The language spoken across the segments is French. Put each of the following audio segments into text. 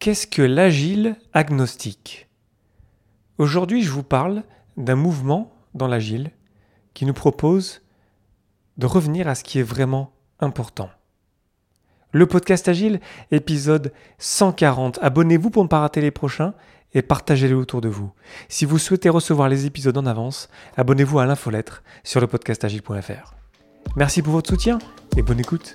Qu'est-ce que l'agile agnostique? Aujourd'hui, je vous parle d'un mouvement dans l'agile qui nous propose de revenir à ce qui est vraiment important. Le podcast Agile, épisode 140. Abonnez-vous pour ne pas rater les prochains et partagez-les autour de vous. Si vous souhaitez recevoir les épisodes en avance, abonnez-vous à l'infolettre sur le podcastagile.fr. Merci pour votre soutien et bonne écoute.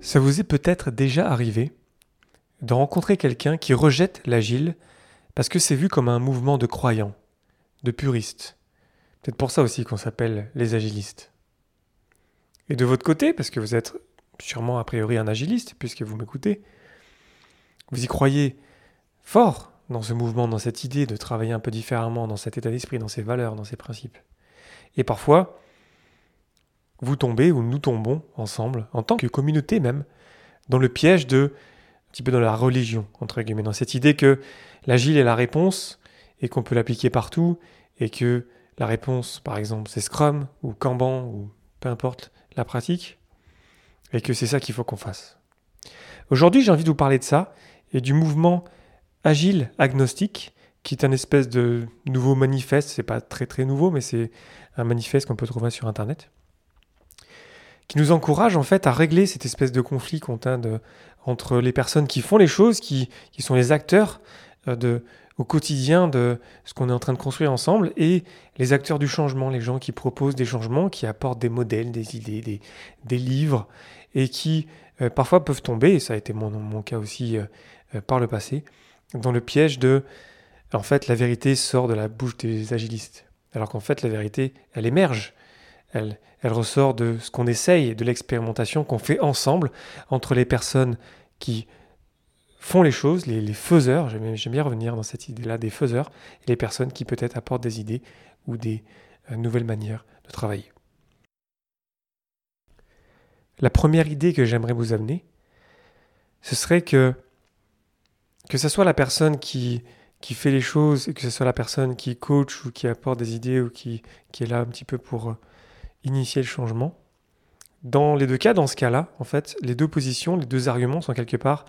Ça vous est peut-être déjà arrivé de rencontrer quelqu'un qui rejette l'agile parce que c'est vu comme un mouvement de croyants, de puristes. Peut-être pour ça aussi qu'on s'appelle les agilistes. Et de votre côté, parce que vous êtes sûrement a priori un agiliste, puisque vous m'écoutez, vous y croyez fort dans ce mouvement, dans cette idée de travailler un peu différemment, dans cet état d'esprit, dans ces valeurs, dans ces principes. Et parfois, vous tombez ou nous tombons ensemble, en tant que communauté même, dans le piège de, un petit peu dans la religion, entre guillemets, dans cette idée que l'agile est la réponse et qu'on peut l'appliquer partout et que la réponse, par exemple, c'est Scrum ou Kanban ou peu importe la pratique et que c'est ça qu'il faut qu'on fasse. Aujourd'hui, j'ai envie de vous parler de ça et du mouvement agile agnostique qui est un espèce de nouveau manifeste, c'est pas très très nouveau, mais c'est un manifeste qu'on peut trouver sur Internet, qui nous encourage en fait à régler cette espèce de conflit qu'on a de, entre les personnes qui font les choses, qui, sont les acteurs euh, au quotidien de ce qu'on est en train de construire ensemble, et les acteurs du changement, les gens qui proposent des changements, qui apportent des modèles, des idées, des, livres, et qui euh, parfois peuvent tomber, et ça a été mon, mon cas aussi euh, par le passé, dans le piège de, en fait, la vérité sort de la bouche des agilistes, alors qu'en fait, la vérité, elle émerge elle, ressort de ce qu'on essaye, de l'expérimentation qu'on fait ensemble entre les personnes qui font les choses, les, faiseurs, j'aime bien revenir dans cette idée-là des faiseurs, et les personnes qui peut-être apportent des idées ou des euh, nouvelles manières de travailler. La première idée que j'aimerais vous amener, ce serait que que ce soit la personne qui, fait les choses, que ce soit la personne qui coach ou qui apporte des idées ou qui, qui est là un petit peu pour initier le changement. Dans les deux cas, dans ce cas-là, en fait, les deux positions, les deux arguments sont quelque part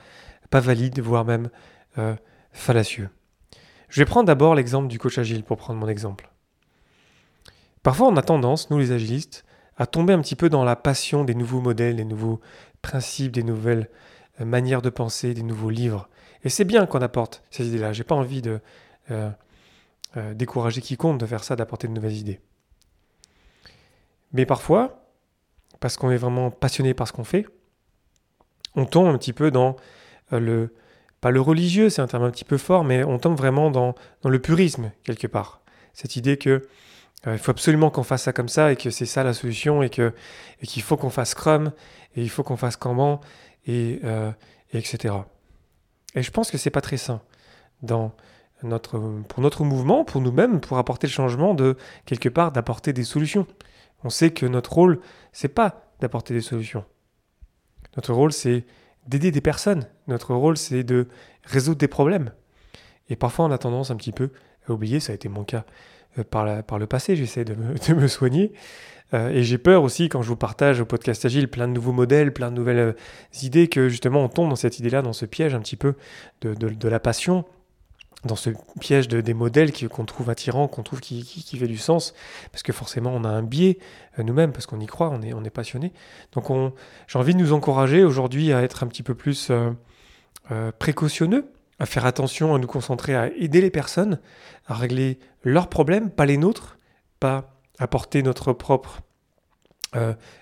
pas valides, voire même euh, fallacieux. Je vais prendre d'abord l'exemple du coach agile pour prendre mon exemple. Parfois, on a tendance, nous les agilistes, à tomber un petit peu dans la passion des nouveaux modèles, des nouveaux principes, des nouvelles euh, manières de penser, des nouveaux livres. Et c'est bien qu'on apporte ces idées-là. J'ai pas envie de euh, décourager quiconque de faire ça, d'apporter de nouvelles idées. Mais parfois, parce qu'on est vraiment passionné par ce qu'on fait, on tombe un petit peu dans euh, le, pas le religieux, c'est un terme un petit peu fort, mais on tombe vraiment dans, le purisme, quelque part. Cette idée que euh, il faut absolument qu'on fasse ça comme ça et que c'est ça la solution et que qu'il faut qu'on fasse Scrum et il faut qu'on fasse Kanban et, euh, et, etc. Et je pense que c'est pas très sain dans notre, pour notre mouvement, pour nous-mêmes, pour apporter le changement de quelque part d'apporter des solutions. On sait que notre rôle, c'est pas d'apporter des solutions. Notre rôle, c'est d'aider des personnes. Notre rôle, c'est de résoudre des problèmes. Et parfois, on a tendance un petit peu à oublier, ça a été mon cas euh, par, le passé, j'essaie de me, soigner. Euh, et j'ai peur aussi, quand je vous partage au podcast Agile plein de nouveaux modèles, plein de nouvelles euh, idées, que justement on tombe dans cette idée-là, dans ce piège un petit peu de la passion, dans ce piège de, des modèles qu'on trouve attirants, qu'on trouve qui, fait du sens, parce que forcément on a un biais euh, nous-mêmes, parce qu'on y croit, on est, on passionné. Donc j'ai envie de nous encourager aujourd'hui à être un petit peu plus euh, euh, précautionneux, à faire attention, à nous concentrer, à aider les personnes, à régler leurs problèmes, pas les nôtres, pas apporter notre propre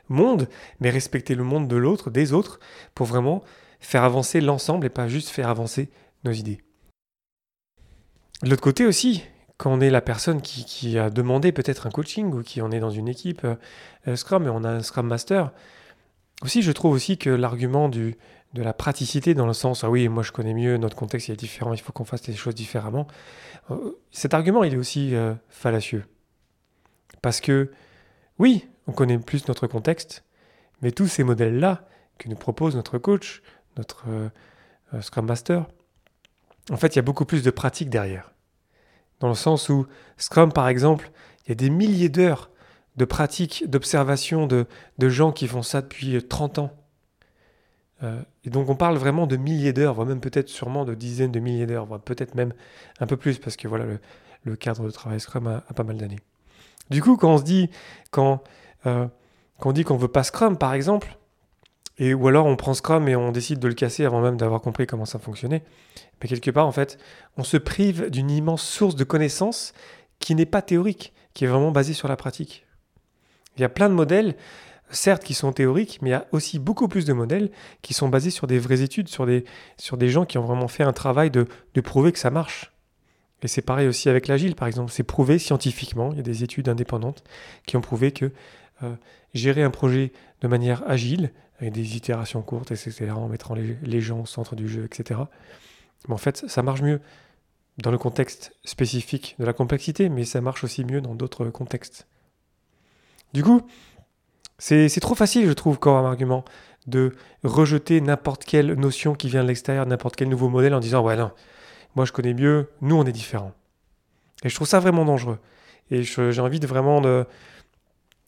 monde, mais respecter le monde de l'autre, des autres, pour vraiment faire avancer l'ensemble et pas juste faire avancer nos idées. L'autre côté aussi, quand on est la personne qui, a demandé peut-être un coaching ou qui en est dans une équipe euh, Scrum et on a un Scrum Master. Aussi, je trouve aussi que l'argument de la praticité dans le sens ah oui moi je connais mieux notre contexte il est différent il faut qu'on fasse les choses différemment cet argument il est aussi fallacieux parce que oui on connaît plus notre contexte mais tous ces modèles là que nous propose notre coach notre Scrum Master en fait, il y a beaucoup plus de pratique derrière. Dans le sens où Scrum, par exemple, il y a des milliers d'heures de pratique, d'observation de, gens qui font ça depuis 30 ans. Euh, et donc on parle vraiment de milliers d'heures, voire même peut-être sûrement de dizaines de milliers d'heures, voire peut-être même un peu plus, parce que voilà, le, cadre de travail Scrum a, pas mal d'années. Du coup, quand on se dit, quand, euh, quand on dit qu'on veut pas Scrum, par exemple, et ou alors on prend Scrum et on décide de le casser avant même d'avoir compris comment ça fonctionnait. Mais quelque part, en fait, on se prive d'une immense source de connaissances qui n'est pas théorique, qui est vraiment basée sur la pratique. Il y a plein de modèles, certes, qui sont théoriques, mais il y a aussi beaucoup plus de modèles qui sont basés sur des vraies études, sur des, sur des gens qui ont vraiment fait un travail de, de prouver que ça marche. Et c'est pareil aussi avec l'agile, par exemple. C'est prouvé scientifiquement. Il y a des études indépendantes qui ont prouvé que euh, gérer un projet de manière agile, avec des itérations courtes, etc., en mettant les, gens au centre du jeu, etc. Mais en fait, ça marche mieux dans le contexte spécifique de la complexité, mais ça marche aussi mieux dans d'autres contextes. Du coup, c'est trop facile, je trouve, comme argument, de rejeter n'importe quelle notion qui vient de l'extérieur, n'importe quel nouveau modèle en disant Ouais, non, moi je connais mieux, nous on est différents. Et je trouve ça vraiment dangereux. Et j'ai envie de vraiment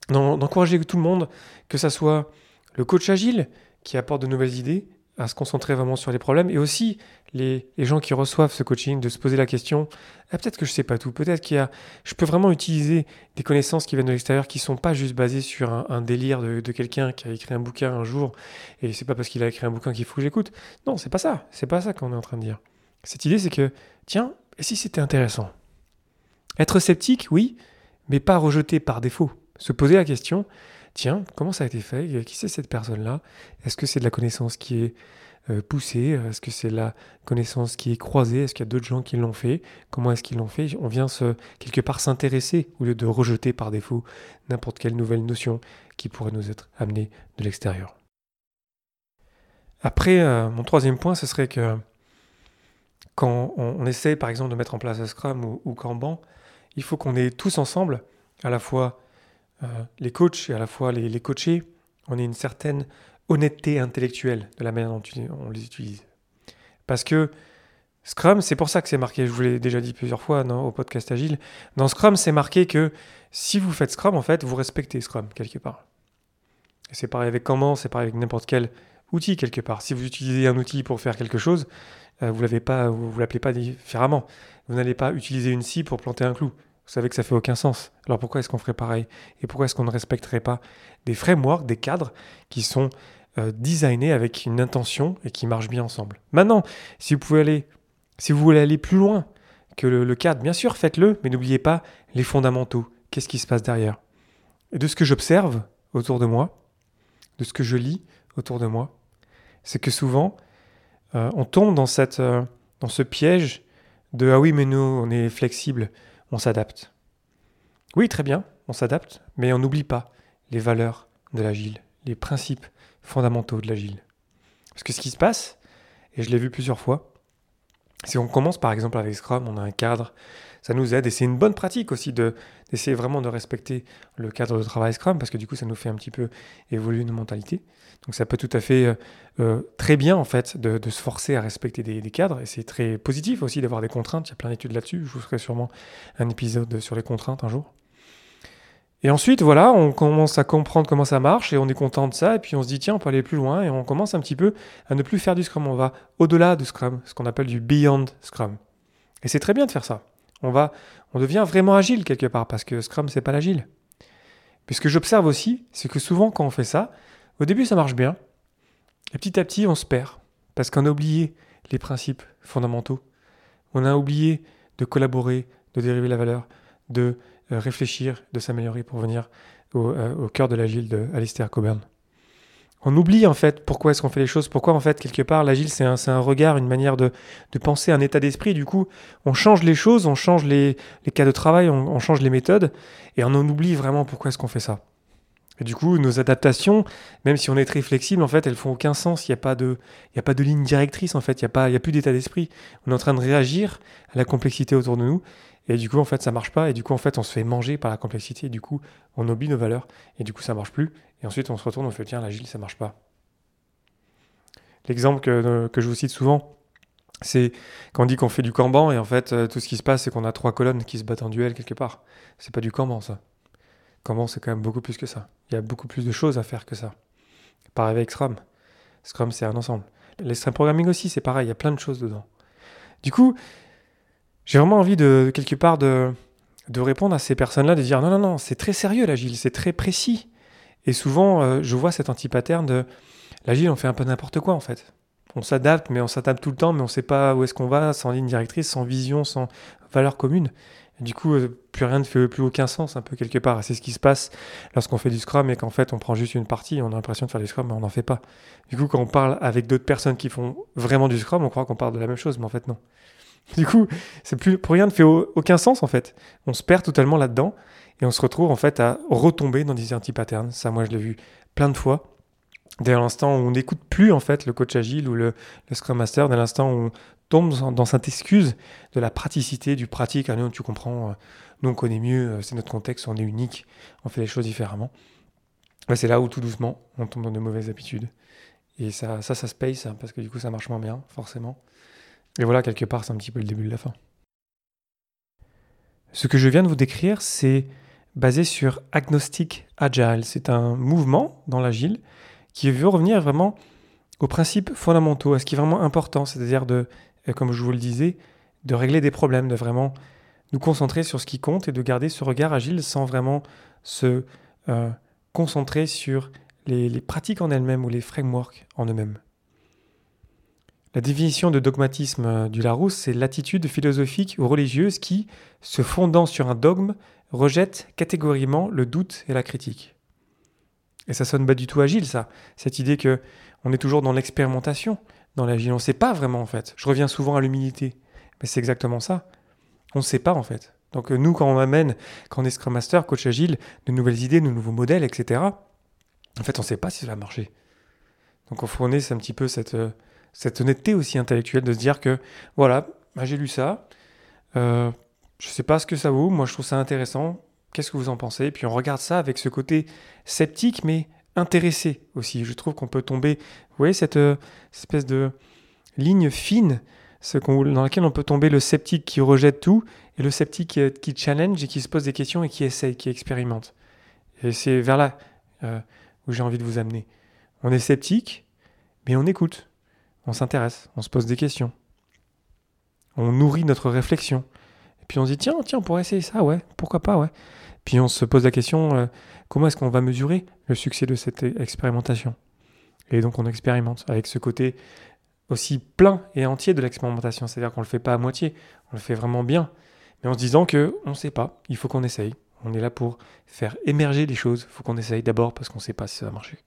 d'encourager tout le monde, que ça soit le coach agile qui apporte de nouvelles idées, à se concentrer vraiment sur les problèmes, et aussi les, gens qui reçoivent ce coaching, de se poser la question, ah, peut-être que je ne sais pas tout, peut-être qu'il y a, je peux vraiment utiliser des connaissances qui viennent de l'extérieur, qui ne sont pas juste basées sur un, délire de, quelqu'un qui a écrit un bouquin un jour, et c'est pas parce qu'il a écrit un bouquin qu'il faut que j'écoute. Non, c'est pas ça, c'est pas ça qu'on est en train de dire. Cette idée, c'est que, tiens, si c'était intéressant? Être sceptique, oui, mais pas rejeté par défaut. Se poser la question, tiens, comment ça a été fait? Qui c'est cette personne-là? Est-ce que c'est de la connaissance qui est euh, poussée? Est-ce que c'est la connaissance qui est croisée? Est-ce qu'il y a d'autres gens qui l'ont fait? Comment est-ce qu'ils l'ont fait? On vient quelque part s'intéresser au lieu de rejeter par défaut n'importe quelle nouvelle notion qui pourrait nous être amenée de l'extérieur. Après, euh, mon troisième point, ce serait que quand on, essaie par exemple de mettre en place un Scrum ou, ou Kanban, il faut qu'on ait tous ensemble à la fois euh, les coachs et à la fois les, coachés, on ait une certaine honnêteté intellectuelle de la manière dont on les utilise. Parce que Scrum, c'est pour ça que c'est marqué, je vous l'ai déjà dit plusieurs fois au podcast Agile, dans Scrum, c'est marqué que si vous faites Scrum, en fait, vous respectez Scrum quelque part. C'est pareil avec comment, c'est pareil avec n'importe quel outil quelque part. Si vous utilisez un outil pour faire quelque chose, euh, vous ne vous, l'appelez pas différemment. Vous n'allez pas utiliser une scie pour planter un clou. Vous savez que ça fait aucun sens. Alors pourquoi est-ce qu'on ferait pareil? Et pourquoi est-ce qu'on ne respecterait pas des frameworks, des cadres qui sont euh, designés avec une intention et qui marchent bien ensemble? Maintenant, si vous pouvez aller, si vous voulez aller plus loin que le, cadre, bien sûr, faites-le, mais n'oubliez pas les fondamentaux. Qu'est-ce qui se passe derrière? Et de ce que j'observe autour de moi, de ce que je lis autour de moi, c'est que souvent, euh, on tombe dans, cette, euh, dans ce piège de ah oui, mais nous, on est flexible on s'adapte. Oui, très bien, on s'adapte, mais on n'oublie pas les valeurs de l'agile, les principes fondamentaux de l'agile. Parce que ce qui se passe, et je l'ai vu plusieurs fois, c'est qu'on commence par exemple avec Scrum, on a un cadre, ça nous aide et c'est une bonne pratique aussi de, d'essayer vraiment de respecter le cadre de travail Scrum parce que du coup ça nous fait un petit peu évoluer nos mentalités. Donc ça peut tout à fait euh, euh, très bien en fait de, se forcer à respecter des, cadres et c'est très positif aussi d'avoir des contraintes. Il y a plein d'études là-dessus. Je vous ferai sûrement un épisode sur les contraintes un jour. Et ensuite, voilà, on commence à comprendre comment ça marche et on est content de ça. Et puis on se dit, tiens, on peut aller plus loin et on commence un petit peu à ne plus faire du Scrum. On va au-delà du Scrum, ce qu'on appelle du Beyond Scrum. Et c'est très bien de faire ça. On, va, on devient vraiment agile quelque part parce que Scrum, c'est pas l'agile. Puis ce que j'observe aussi, c'est que souvent quand on fait ça, au début ça marche bien. Et petit à petit, on se perd parce qu'on a oublié les principes fondamentaux. On a oublié de collaborer, de dériver la valeur, de réfléchir, de s'améliorer pour venir au, euh, cœur de l'agile de Coburn. on oublie en fait pourquoi est-ce qu'on fait les choses, pourquoi en fait quelque part l'agile c'est un, regard, une manière de, penser, un état d'esprit. Du coup, on change les choses, on change les, cas de travail, on, change les méthodes et on en oublie vraiment pourquoi est-ce qu'on fait ça. Et du coup, nos adaptations, même si on est très flexible, en fait, elles font aucun sens. Il n'y a, pas de, a pas de ligne directrice, en fait. Il n'y a, pas, a plus d'état d'esprit. On est en train de réagir à la complexité autour de nous. Et du coup, en fait, ça marche pas. Et du coup, en fait, on se fait manger par la complexité. Et du coup, on oublie nos valeurs. Et du coup, ça marche plus. Et ensuite, on se retourne, on fait tiens, l'agile, ça marche pas. L'exemple que, que je vous cite souvent, c'est quand on dit qu'on fait du Kanban et en fait, euh, tout ce qui se passe, c'est qu'on a trois colonnes qui se battent en duel quelque part. C'est pas du Kanban, ça. Kanban, c'est quand même beaucoup plus que ça. Il y a beaucoup plus de choses à faire que ça. Pareil avec Scrum. Scrum, c'est un ensemble. L'extreme programming aussi, c'est pareil, il y a plein de choses dedans. Du coup, j'ai vraiment envie de, quelque part, de, de répondre à ces personnes-là, de dire non, non, non, c'est très sérieux l'agile, c'est très précis. Et souvent, euh, je vois cet anti-pattern de l'agile, on fait un peu n'importe quoi en fait. On s'adapte, mais on s'adapte tout le temps, mais on ne sait pas où est-ce qu'on va, sans ligne directrice, sans vision, sans valeur commune. Du coup, euh, plus rien ne fait plus aucun sens, un peu quelque part. C'est ce qui se passe lorsqu'on fait du Scrum et qu'en fait, on prend juste une partie, on a l'impression de faire du Scrum, mais on n'en fait pas. Du coup, quand on parle avec d'autres personnes qui font vraiment du Scrum, on croit qu'on parle de la même chose, mais en fait, non. Du coup, c'est plus, pour rien ne fait aucun sens, en fait. On se perd totalement là-dedans et on se retrouve, en fait, à retomber dans des anti-patterns. Ça, moi, je l'ai vu plein de fois. Dès l'instant où on n'écoute plus, en fait, le coach agile ou le, Scrum Master, dès l'instant où on tombe dans, cette excuse de la praticité, du pratique. Ah, nous, tu comprends, euh, nous, on connaît mieux, euh, c'est notre contexte, on est unique, on fait les choses différemment. c'est là où, tout doucement, on tombe dans de mauvaises habitudes. Et ça, ça, ça se paye, ça, parce que du coup, ça marche moins bien, forcément. Et voilà, quelque part, c'est un petit peu le début de la fin. Ce que je viens de vous décrire, c'est basé sur Agnostic Agile. C'est un mouvement dans l'agile qui veut revenir vraiment aux principes fondamentaux, à ce qui est vraiment important, c'est-à-dire de, euh, comme je vous le disais, de régler des problèmes, de vraiment nous concentrer sur ce qui compte et de garder ce regard agile sans vraiment se euh, concentrer sur les, les pratiques en elles-mêmes ou les frameworks en eux-mêmes. La définition de dogmatisme euh, du Larousse, c'est l'attitude philosophique ou religieuse qui, se fondant sur un dogme, rejette catégoriquement le doute et la critique. Et ça sonne pas du tout agile, ça. Cette idée que on est toujours dans l'expérimentation, dans l'agile. On ne sait pas vraiment, en fait. Je reviens souvent à l'humilité. Mais c'est exactement ça. On ne sait pas, en fait. Donc euh, nous, quand on amène, quand on est Scrum Master, coach agile, de nouvelles idées, de nouveaux modèles, etc., en fait, on ne sait pas si ça va marcher. Donc on fournit un petit peu cette, euh, cette honnêteté aussi intellectuelle de se dire que voilà, bah, j'ai lu ça, euh, je sais pas ce que ça vaut, moi je trouve ça intéressant, qu'est-ce que vous en pensez? Puis on regarde ça avec ce côté sceptique mais intéressé aussi. Je trouve qu'on peut tomber, vous voyez cette, euh, espèce de ligne fine ce dans laquelle on peut tomber le sceptique qui rejette tout et le sceptique qui, challenge et qui se pose des questions et qui essaye, qui expérimente. Et c'est vers là euh, où j'ai envie de vous amener. On est sceptique, mais on écoute on s'intéresse, on se pose des questions. On nourrit notre réflexion. Et puis on se dit, tiens, tiens, on pourrait essayer ça, ouais, pourquoi pas, ouais. Puis on se pose la question, euh, comment est-ce qu'on va mesurer le succès de cette expérimentation? Et donc on expérimente avec ce côté aussi plein et entier de l'expérimentation, c'est-à-dire qu'on ne le fait pas à moitié, on le fait vraiment bien, mais en se disant que on ne sait pas, il faut qu'on essaye. On est là pour faire émerger les choses, il faut qu'on essaye d'abord parce qu'on ne sait pas si ça va marcher.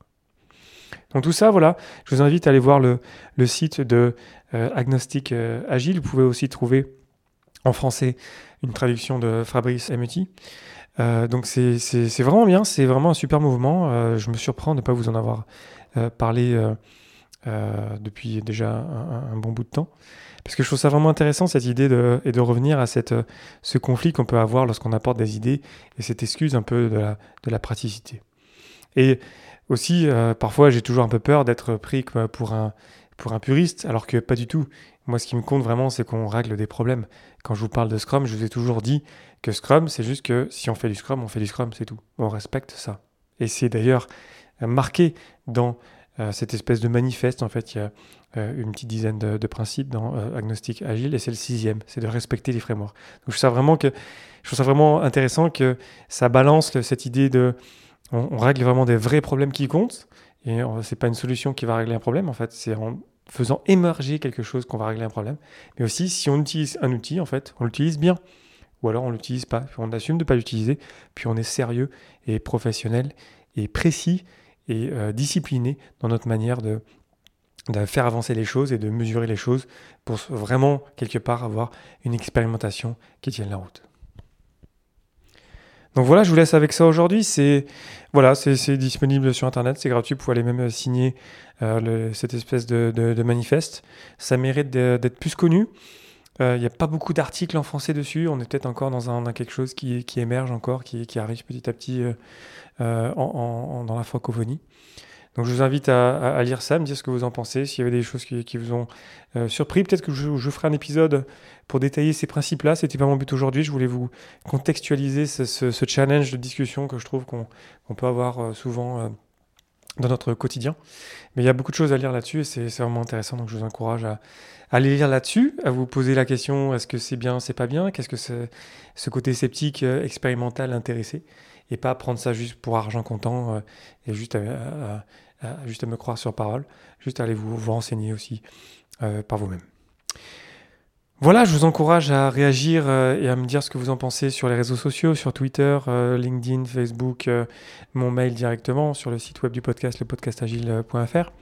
Donc tout ça, voilà, je vous invite à aller voir le, site de euh, Agnostic euh, Agile. Vous pouvez aussi trouver en français une traduction de Fabrice Emetti. Euh, donc c'est vraiment bien, c'est vraiment un super mouvement. je me surprends de ne pas vous en avoir parlé depuis déjà un, bon bout de temps. Parce que je trouve ça vraiment intéressant cette idée de, et de revenir à cette, ce conflit qu'on peut avoir lorsqu'on apporte des idées et cette excuse un peu de la, de la praticité. Et aussi, euh, parfois, j'ai toujours un peu peur d'être pris pour un, pour un puriste, alors que pas du tout. Moi, ce qui me compte vraiment, c'est qu'on règle des problèmes. Quand je vous parle de Scrum, je vous ai toujours dit que Scrum, c'est juste que si on fait du Scrum, on fait du Scrum, c'est tout. On respecte ça. Et c'est d'ailleurs euh, marqué dans euh, cette espèce de manifeste. En fait, il y a une petite dizaine de, principes dans Agnostic Agile, et c'est le sixième, c'est de respecter les frameworks. Donc, je trouve ça vraiment que je trouve ça vraiment intéressant que ça balance cette idée de on, règle vraiment des vrais problèmes qui comptent. Et c'est pas une solution qui va régler un problème, en fait. C'est en faisant émerger quelque chose qu'on va régler un problème. Mais aussi, si on utilise un outil, en fait, on l'utilise bien. Ou alors on l'utilise pas. On assume de pas l'utiliser. Puis on est sérieux et professionnel et précis et disciplinés dans notre manière de, de faire avancer les choses et de mesurer les choses pour vraiment, quelque part, avoir une expérimentation qui tienne la route. Donc voilà, je vous laisse avec ça aujourd'hui. C'est voilà, c'est disponible sur internet, c'est gratuit. Vous pouvez aller même euh, signer euh, cette espèce de, manifeste. Ça mérite d'être plus connu. Euh, il n'y a pas beaucoup d'articles en français dessus. On est peut-être encore dans, un, quelque chose qui, émerge encore, qui, arrive petit à petit dans la francophonie. Donc je vous invite à, lire ça, me dire ce que vous en pensez, s'il y avait des choses qui, vous ont euh, surpris. Peut-être que je, ferai un épisode pour détailler ces principes-là. C'était pas mon but aujourd'hui. Je voulais vous contextualiser ce, challenge de discussion que je trouve qu'on peut avoir euh, souvent euh, dans notre quotidien. Mais il y a beaucoup de choses à lire là-dessus et c'est vraiment intéressant. Donc je vous encourage à, aller lire là-dessus, à vous poser la question est-ce que c'est bien, c'est pas bien? Qu'est-ce que ce côté sceptique, expérimental, intéressé? Et pas prendre ça juste pour argent comptant et juste à, juste à me croire sur parole, juste à aller vous, vous renseigner aussi euh, par vous-même. Voilà, je vous encourage à réagir euh, et à me dire ce que vous en pensez sur les réseaux sociaux, sur Twitter, euh, LinkedIn, Facebook, mon mail directement, sur le site web du podcast, lepodcastagile.fr.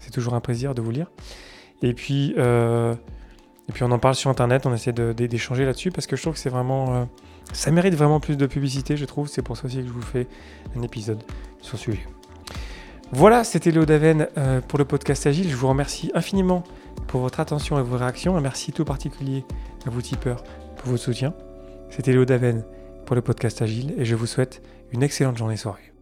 C'est toujours un plaisir de vous lire. Et puis, et puis on en parle sur Internet, on essaie d'échanger là-dessus parce que je trouve que c'est vraiment... ça mérite vraiment plus de publicité, je trouve. C'est pour ça aussi que je vous fais un épisode sur ce sujet. Voilà, c'était Léo Daven euh, pour le podcast Agile. Je vous remercie infiniment pour votre attention et vos réactions. Un merci tout particulier à vous tipeurs pour votre soutien. C'était Léo Daven pour le podcast Agile et je vous souhaite une excellente journée soirée.